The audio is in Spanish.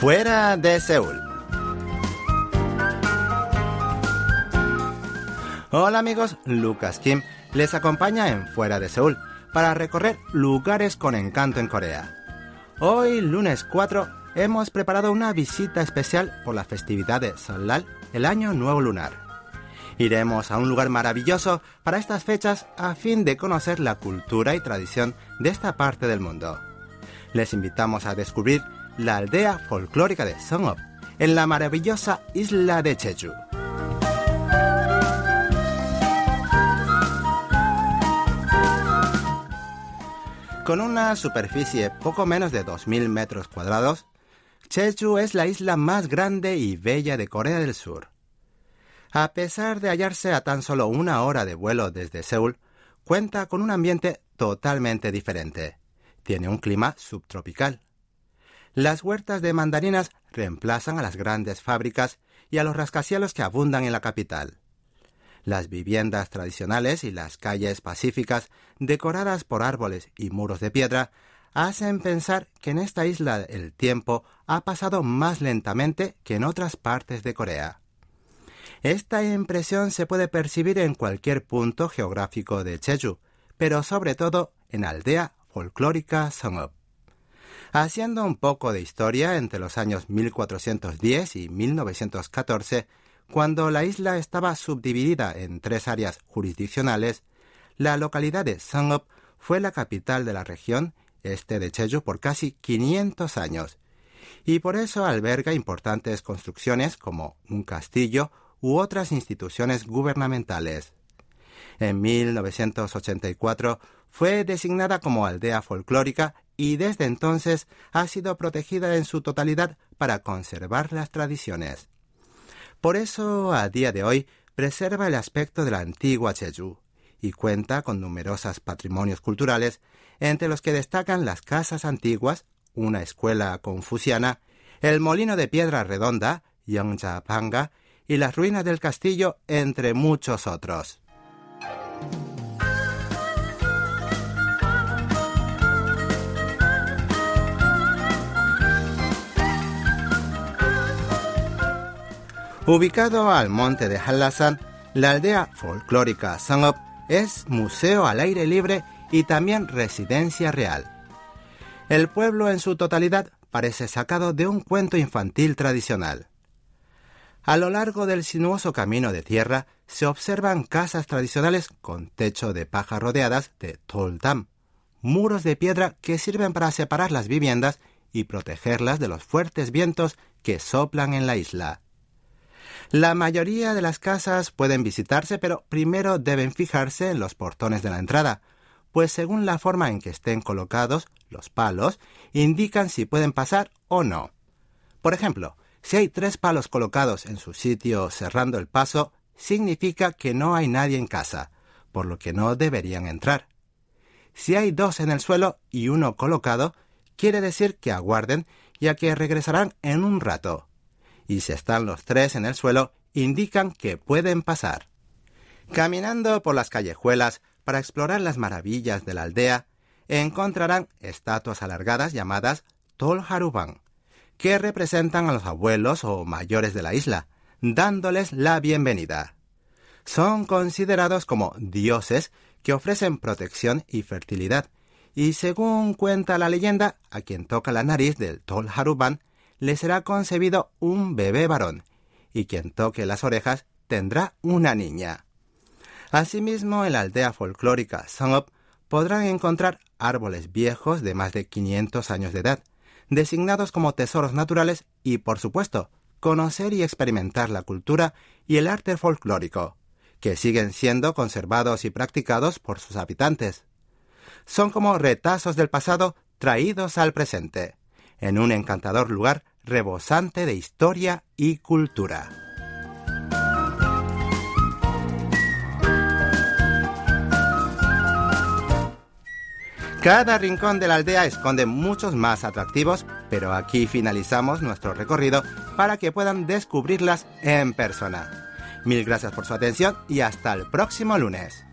Fuera de Seúl. Hola amigos, Lucas Kim les acompaña en Fuera de Seúl para recorrer lugares con encanto en Corea. Hoy, lunes 4, hemos preparado una visita especial por la festividad de Seollal, el Año Nuevo Lunar. Iremos a un lugar maravilloso para estas fechas a fin de conocer la cultura y tradición de esta parte del mundo. Les invitamos a descubrir la aldea folclórica de Songop, en la maravillosa isla de Jeju. Con una superficie poco menos de 2.000 metros cuadrados, Jeju es la isla más grande y bella de Corea del Sur. A pesar de hallarse a tan solo una hora de vuelo desde Seúl, cuenta con un ambiente totalmente diferente. Tiene un clima subtropical. Las huertas de mandarinas reemplazan a las grandes fábricas y a los rascacielos que abundan en la capital. Las viviendas tradicionales y las calles pacíficas, decoradas por árboles y muros de piedra, hacen pensar que en esta isla el tiempo ha pasado más lentamente que en otras partes de Corea. Esta impresión se puede percibir en cualquier punto geográfico de Jeju, pero sobre todo en la aldea folclórica Songop. Haciendo un poco de historia entre los años 1410 y 1914, cuando la isla estaba subdividida en tres áreas jurisdiccionales, la localidad de Sangop fue la capital de la región este de Jeju por casi 500 años, y por eso alberga importantes construcciones como un castillo u otras instituciones gubernamentales. En 1984 fue designada como aldea folclórica y desde entonces ha sido protegida en su totalidad para conservar las tradiciones. Por eso, a día de hoy, preserva el aspecto de la antigua Jeju y cuenta con numerosos patrimonios culturales, entre los que destacan las casas antiguas, una escuela confuciana, el molino de piedra redonda, Panga, y las ruinas del castillo, entre muchos otros. Ubicado al monte de Hallasan, la aldea folclórica Sangop es museo al aire libre y también residencia real. El pueblo en su totalidad parece sacado de un cuento infantil tradicional. A lo largo del sinuoso camino de tierra se observan casas tradicionales con techo de paja rodeadas de toldam, muros de piedra que sirven para separar las viviendas y protegerlas de los fuertes vientos que soplan en la isla. La mayoría de las casas pueden visitarse, pero primero deben fijarse en los portones de la entrada, pues según la forma en que estén colocados, los palos indican si pueden pasar o no. Por ejemplo, si hay tres palos colocados en su sitio cerrando el paso, significa que no hay nadie en casa, por lo que no deberían entrar. Si hay dos en el suelo y uno colocado, quiere decir que aguarden, ya que regresarán en un rato y si están los tres en el suelo, indican que pueden pasar. Caminando por las callejuelas para explorar las maravillas de la aldea, encontrarán estatuas alargadas llamadas Tol Haruban, que representan a los abuelos o mayores de la isla, dándoles la bienvenida. Son considerados como dioses que ofrecen protección y fertilidad, y según cuenta la leyenda, a quien toca la nariz del Tol Haruban le será concebido un bebé varón, y quien toque las orejas tendrá una niña. Asimismo, en la aldea folclórica Songop podrán encontrar árboles viejos de más de 500 años de edad, designados como tesoros naturales y, por supuesto, conocer y experimentar la cultura y el arte folclórico, que siguen siendo conservados y practicados por sus habitantes. Son como retazos del pasado traídos al presente, en un encantador lugar rebosante de historia y cultura. Cada rincón de la aldea esconde muchos más atractivos, pero aquí finalizamos nuestro recorrido para que puedan descubrirlas en persona. Mil gracias por su atención y hasta el próximo lunes.